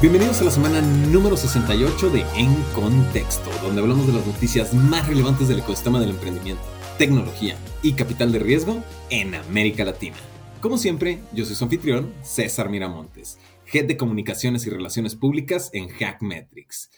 Bienvenidos a la semana número 68 de En Contexto, donde hablamos de las noticias más relevantes del ecosistema del emprendimiento, tecnología y capital de riesgo en América Latina. Como siempre, yo soy su anfitrión, César Miramontes, Head de Comunicaciones y Relaciones Públicas en Hackmetrics.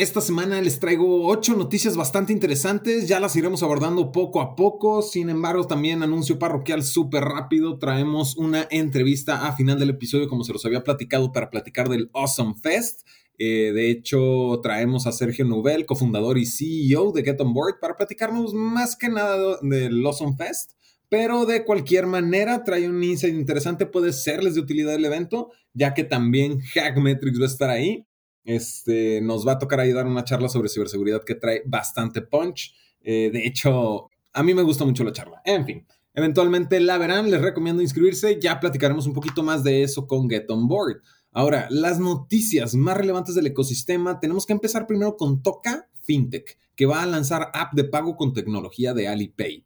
Esta semana les traigo ocho noticias bastante interesantes, ya las iremos abordando poco a poco, sin embargo también anuncio parroquial súper rápido, traemos una entrevista a final del episodio como se los había platicado para platicar del Awesome Fest. Eh, de hecho, traemos a Sergio Nubel, cofundador y CEO de Get On Board, para platicarnos más que nada del Awesome Fest. Pero de cualquier manera, trae un insight interesante, puede serles de utilidad el evento, ya que también Hackmetrics va a estar ahí. Este, nos va a tocar ahí dar una charla sobre ciberseguridad que trae bastante punch. Eh, de hecho, a mí me gusta mucho la charla. En fin, eventualmente la verán, les recomiendo inscribirse. Ya platicaremos un poquito más de eso con Get On Board. Ahora, las noticias más relevantes del ecosistema, tenemos que empezar primero con Toca FinTech, que va a lanzar app de pago con tecnología de Alipay.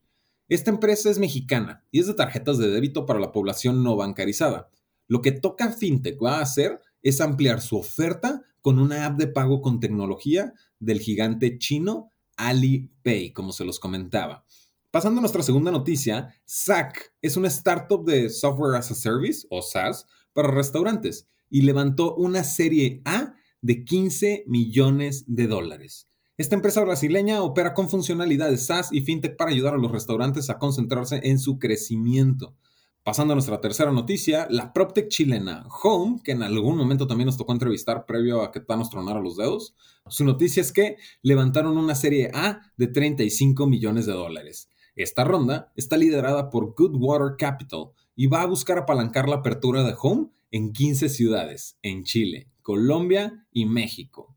Esta empresa es mexicana y es de tarjetas de débito para la población no bancarizada. Lo que Toca FinTech va a hacer es ampliar su oferta con una app de pago con tecnología del gigante chino Alipay, como se los comentaba. Pasando a nuestra segunda noticia, SAC es una startup de Software as a Service, o SaaS, para restaurantes y levantó una serie A de 15 millones de dólares. Esta empresa brasileña opera con funcionalidades SaaS y FinTech para ayudar a los restaurantes a concentrarse en su crecimiento. Pasando a nuestra tercera noticia, la PropTech chilena Home, que en algún momento también nos tocó entrevistar previo a que Thanos tronara los dedos, su noticia es que levantaron una serie A de 35 millones de dólares. Esta ronda está liderada por Goodwater Capital y va a buscar apalancar la apertura de Home en 15 ciudades, en Chile, Colombia y México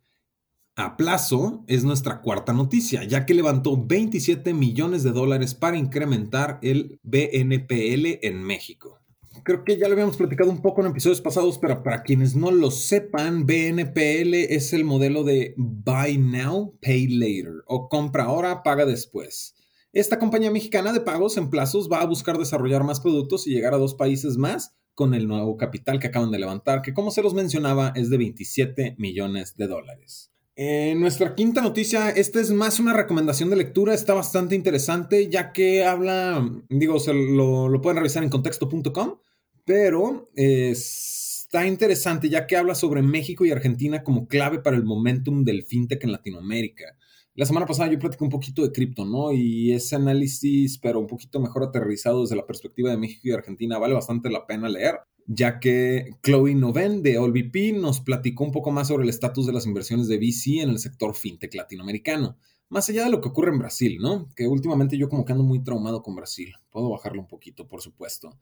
a plazo es nuestra cuarta noticia, ya que levantó 27 millones de dólares para incrementar el BNPL en México. Creo que ya lo habíamos platicado un poco en episodios pasados, pero para quienes no lo sepan, BNPL es el modelo de Buy Now, Pay Later o compra ahora, paga después. Esta compañía mexicana de pagos en plazos va a buscar desarrollar más productos y llegar a dos países más con el nuevo capital que acaban de levantar, que como se los mencionaba es de 27 millones de dólares. En nuestra quinta noticia, esta es más una recomendación de lectura, está bastante interesante ya que habla, digo, se lo, pueden revisar en contexto.com, pero está interesante ya que habla sobre México y Argentina como clave para el momentum del fintech en Latinoamérica. La semana pasada yo platicé un poquito de cripto, ¿no? Y ese análisis, pero un poquito mejor aterrizado desde la perspectiva de México y Argentina, vale bastante la pena leer ya que Chloe Noven de AllVP nos platicó un poco más sobre el estatus de las inversiones de VC en el sector fintech latinoamericano. Más allá de lo que ocurre en Brasil, ¿no? Que últimamente yo como que ando muy traumado con Brasil. Puedo bajarlo un poquito, por supuesto.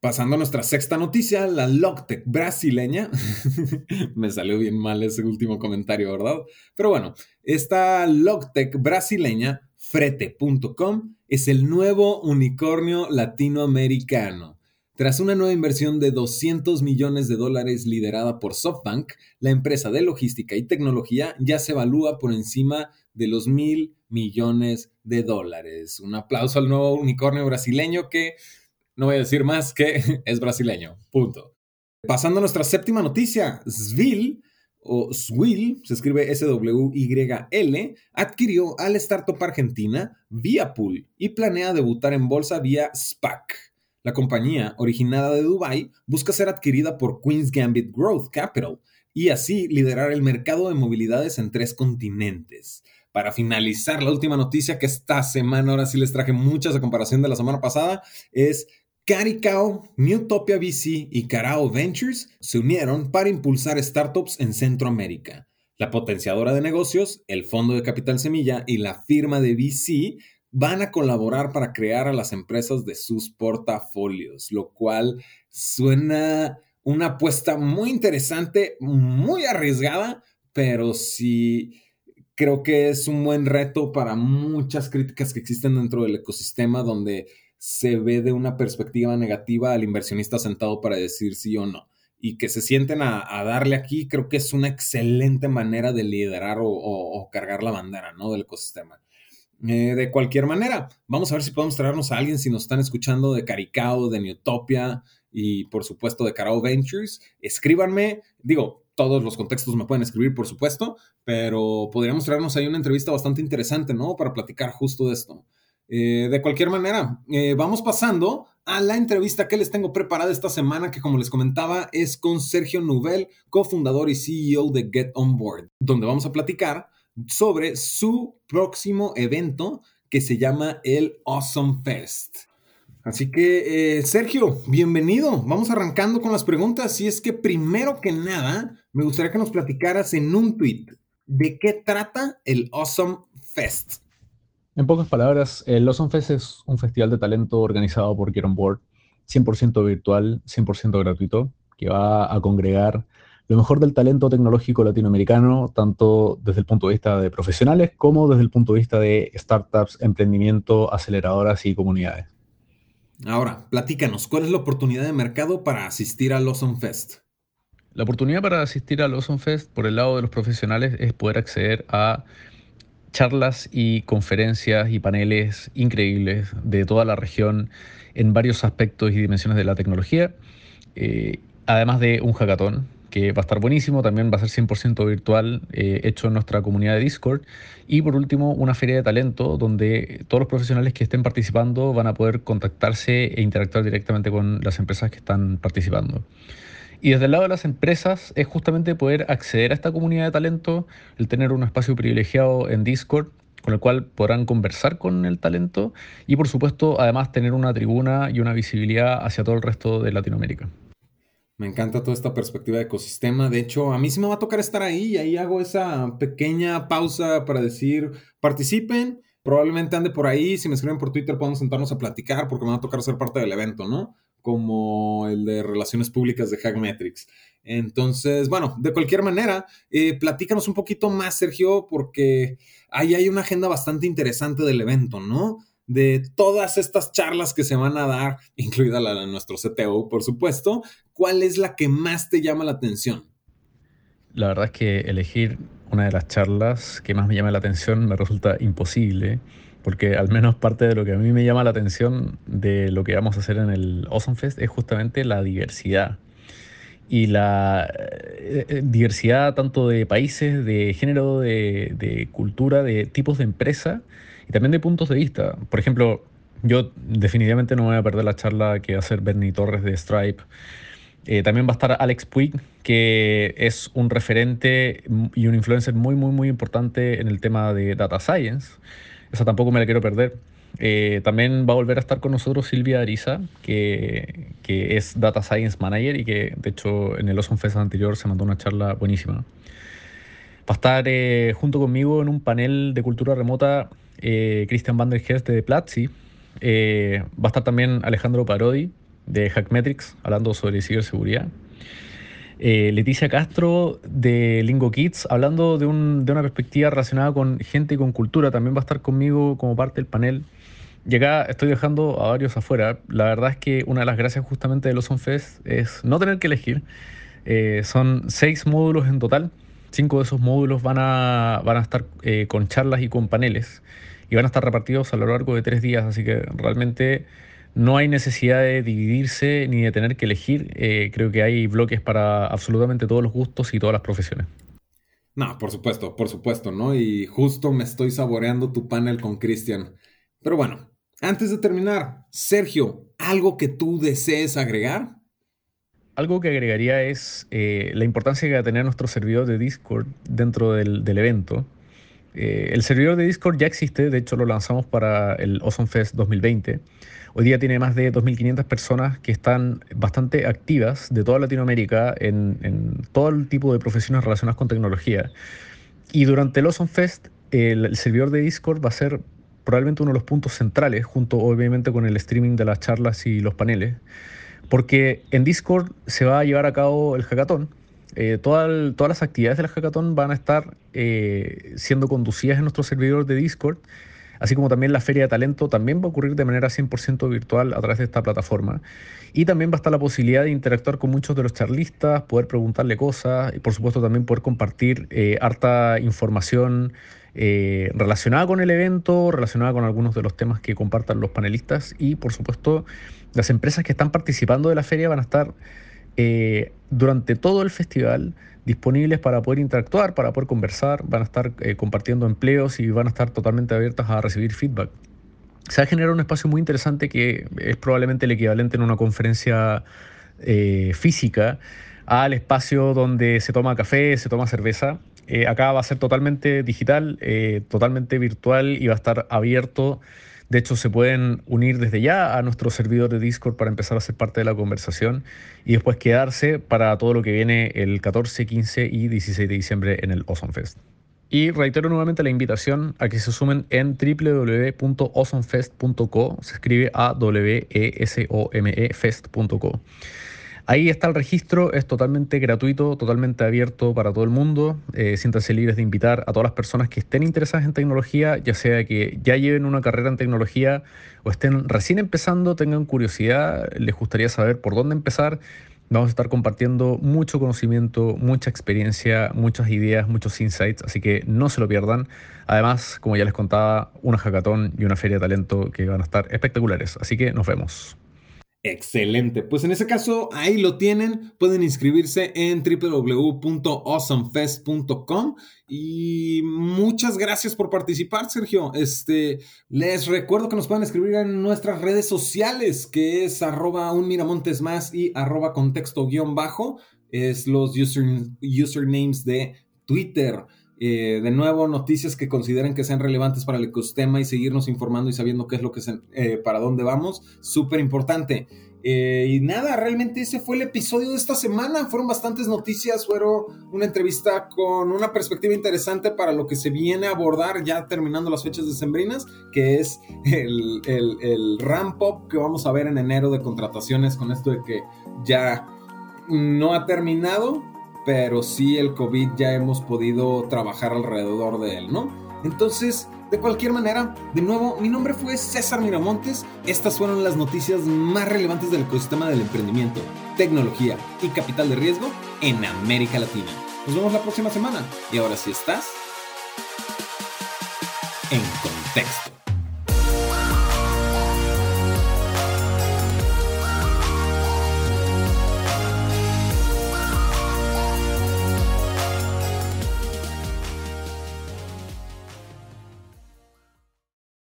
Pasando a nuestra sexta noticia, la Logtech brasileña. Me salió bien mal ese último comentario, ¿verdad? Pero bueno, esta Logtech brasileña, frete.com, es el nuevo unicornio latinoamericano. Tras una nueva inversión de 200 millones de dólares liderada por SoftBank, la empresa de logística y tecnología ya se evalúa por encima de los mil millones de dólares. Un aplauso al nuevo unicornio brasileño que no voy a decir más que es brasileño. Punto. Pasando a nuestra séptima noticia, Svil o Swil, se escribe S-W-Y-L, adquirió al startup argentina Viapool y planea debutar en bolsa vía SPAC. La compañía, originada de Dubai, busca ser adquirida por Queen's Gambit Growth Capital y así liderar el mercado de movilidades en tres continentes. Para finalizar, la última noticia que esta semana, ahora sí les traje muchas a comparación de la semana pasada, es Caricao, Newtopia VC y Carao Ventures se unieron para impulsar startups en Centroamérica. La potenciadora de negocios, el Fondo de Capital Semilla y la firma de VC van a colaborar para crear a las empresas de sus portafolios, lo cual suena una apuesta muy interesante, muy arriesgada, pero sí creo que es un buen reto para muchas críticas que existen dentro del ecosistema donde se ve de una perspectiva negativa al inversionista sentado para decir sí o no. Y que se sienten a, darle aquí, creo que es una excelente manera de liderar o, o cargar la bandera ¿no? del ecosistema. Eh, de cualquier manera, vamos a ver si podemos traernos a alguien si nos están escuchando de Caricao, de Newtopia y por supuesto de Carao Ventures. Escríbanme, digo, todos los contextos me pueden escribir, por supuesto, pero podríamos traernos ahí una entrevista bastante interesante, ¿no? Para platicar justo de esto. Eh, de cualquier manera, eh, vamos pasando a la entrevista que les tengo preparada esta semana, que como les comentaba es con Sergio Nouvel, cofundador y CEO de Get On Board, donde vamos a platicar sobre su próximo evento que se llama el Awesome Fest. Así que, eh, Sergio, bienvenido. Vamos arrancando con las preguntas. Y es que primero que nada, me gustaría que nos platicaras en un tweet de qué trata el Awesome Fest. En pocas palabras, el Awesome Fest es un festival de talento organizado por Get On Board, 100% virtual, 100% gratuito, que va a congregar lo mejor del talento tecnológico latinoamericano, tanto desde el punto de vista de profesionales como desde el punto de vista de startups, emprendimiento, aceleradoras y comunidades. Ahora, platícanos, ¿cuál es la oportunidad de mercado para asistir al Awesome Fest? La oportunidad para asistir al Awesome Fest por el lado de los profesionales es poder acceder a charlas y conferencias y paneles increíbles de toda la región en varios aspectos y dimensiones de la tecnología, eh, además de un hackathon que va a estar buenísimo, también va a ser 100% virtual, eh, hecho en nuestra comunidad de Discord. Y por último, una feria de talento donde todos los profesionales que estén participando van a poder contactarse e interactuar directamente con las empresas que están participando. Y desde el lado de las empresas es justamente poder acceder a esta comunidad de talento, el tener un espacio privilegiado en Discord con el cual podrán conversar con el talento y por supuesto además tener una tribuna y una visibilidad hacia todo el resto de Latinoamérica. Me encanta toda esta perspectiva de ecosistema. De hecho, a mí sí me va a tocar estar ahí y ahí hago esa pequeña pausa para decir, participen. Probablemente ande por ahí. Si me escriben por Twitter, podemos sentarnos a platicar porque me va a tocar ser parte del evento, ¿no? Como el de relaciones públicas de Hackmetrics. Entonces, bueno, de cualquier manera, eh, platícanos un poquito más, Sergio, porque ahí hay una agenda bastante interesante del evento, ¿no? De todas estas charlas que se van a dar, incluida la de nuestro CTO, por supuesto, ¿cuál es la que más te llama la atención? La verdad es que elegir una de las charlas que más me llama la atención me resulta imposible, porque al menos parte de lo que a mí me llama la atención de lo que vamos a hacer en el Awesome Fest es justamente la diversidad. Y la eh, eh, diversidad tanto de países, de género, de, de cultura, de tipos de empresa y también de puntos de vista. Por ejemplo, yo definitivamente no voy a perder la charla que va a hacer Bernie Torres de Stripe. Eh, también va a estar Alex Puig, que es un referente y un influencer muy, muy, muy importante en el tema de data science. Esa tampoco me la quiero perder. Eh, también va a volver a estar con nosotros Silvia Ariza, que, que, es Data Science Manager y que de hecho en el Awesome Fest anterior se mandó una charla buenísima. Va a estar eh, junto conmigo en un panel de cultura remota eh, Christian van der de Platzi. Eh, va a estar también Alejandro Parodi de Hackmetrics hablando sobre ciberseguridad. Eh, Leticia Castro de Lingo Kids hablando de, una perspectiva relacionada con gente y con cultura. También va a estar conmigo como parte del panel. Y acá estoy dejando a varios afuera. La verdad es que una de las gracias justamente de los Fest es no tener que elegir. son seis módulos en total. Cinco de esos módulos van a, van a estar con charlas y con paneles y van a estar repartidos a lo largo de tres días, así que realmente no hay necesidad de dividirse ni de tener que elegir. Eh, creo que hay bloques para absolutamente todos los gustos y todas las profesiones. No, por supuesto, por supuesto, ¿no? Y justo me estoy saboreando tu panel con Cristian. Pero bueno, antes de terminar, Sergio, ¿algo que tú desees agregar? Algo que agregaría es eh, la importancia que va a tener nuestro servidor de Discord dentro del, del evento. Eh, el servidor de Discord ya existe, de hecho lo lanzamos para el Awesome Fest 2020. Hoy día tiene más de 2.500 personas que están bastante activas de toda Latinoamérica en, todo el tipo de profesiones relacionadas con tecnología. Y durante el Awesome Fest, el, servidor de Discord va a ser probablemente uno de los puntos centrales, junto obviamente con el streaming de las charlas y los paneles, porque en Discord se va a llevar a cabo el hackathon, eh, todas las actividades del hackathon van a estar eh, siendo conducidas en nuestro servidor de Discord, así como también la feria de talento también va a ocurrir de manera 100% virtual a través de esta plataforma. Y también va a estar la posibilidad de interactuar con muchos de los charlistas, poder preguntarle cosas y por supuesto también poder compartir eh, harta información relacionada con el evento, relacionada con algunos de los temas que compartan los panelistas y por supuesto las empresas que están participando de la feria van a estar eh, durante todo el festival disponibles para poder interactuar, para poder conversar, van a estar eh, compartiendo empleos y van a estar totalmente abiertas a recibir feedback. Se va a generar un espacio muy interesante que es probablemente el equivalente en una conferencia eh, física al espacio donde se toma café, se toma cerveza. Acá va a ser totalmente digital, totalmente virtual y va a estar abierto de hecho, se pueden unir desde ya a nuestro servidor de Discord para empezar a ser parte de la conversación y después quedarse para todo lo que viene el 14, 15 y 16 de diciembre en el Awesome Fest. Y reitero nuevamente la invitación a que se sumen en www.awesomefest.co, se escribe a w e s o m -E fest.co. Ahí está el registro, es totalmente gratuito, totalmente abierto para todo el mundo. Eh, siéntanse libres de invitar a todas las personas que estén interesadas en tecnología, ya sea que ya lleven una carrera en tecnología o estén recién empezando, tengan curiosidad, les gustaría saber por dónde empezar. Vamos a estar compartiendo mucho conocimiento, mucha experiencia, muchas ideas, muchos insights, así que no se lo pierdan. Además, como ya les contaba, una hackathon y una feria de talento que van a estar espectaculares, así que nos vemos. Excelente. Pues en ese caso, ahí lo tienen. Pueden inscribirse en www.awesomefest.com. Y muchas gracias por participar, Sergio. Este, les recuerdo que nos pueden escribir en nuestras redes sociales, que es arroba un miramontes más y arroba contexto guion bajo. Es los usernames de Twitter. Eh, de nuevo, noticias que consideren que sean relevantes para el ecosistema y seguirnos informando y sabiendo qué es lo que se, eh, para dónde vamos, súper importante. Eh, y nada, realmente ese fue el episodio de esta semana. Fueron bastantes noticias, fueron una entrevista con una perspectiva interesante para lo que se viene a abordar ya terminando las fechas decembrinas, que es el, el, el ramp up que vamos a ver en enero de contrataciones con esto de que ya no ha terminado, pero sí el COVID ya hemos podido trabajar alrededor de él, ¿no? Entonces, de cualquier manera, de nuevo, mi nombre fue César Miramontes. Estas fueron las noticias más relevantes del ecosistema del emprendimiento, tecnología y capital de riesgo en América Latina. Nos vemos la próxima semana. Y ahora sí estás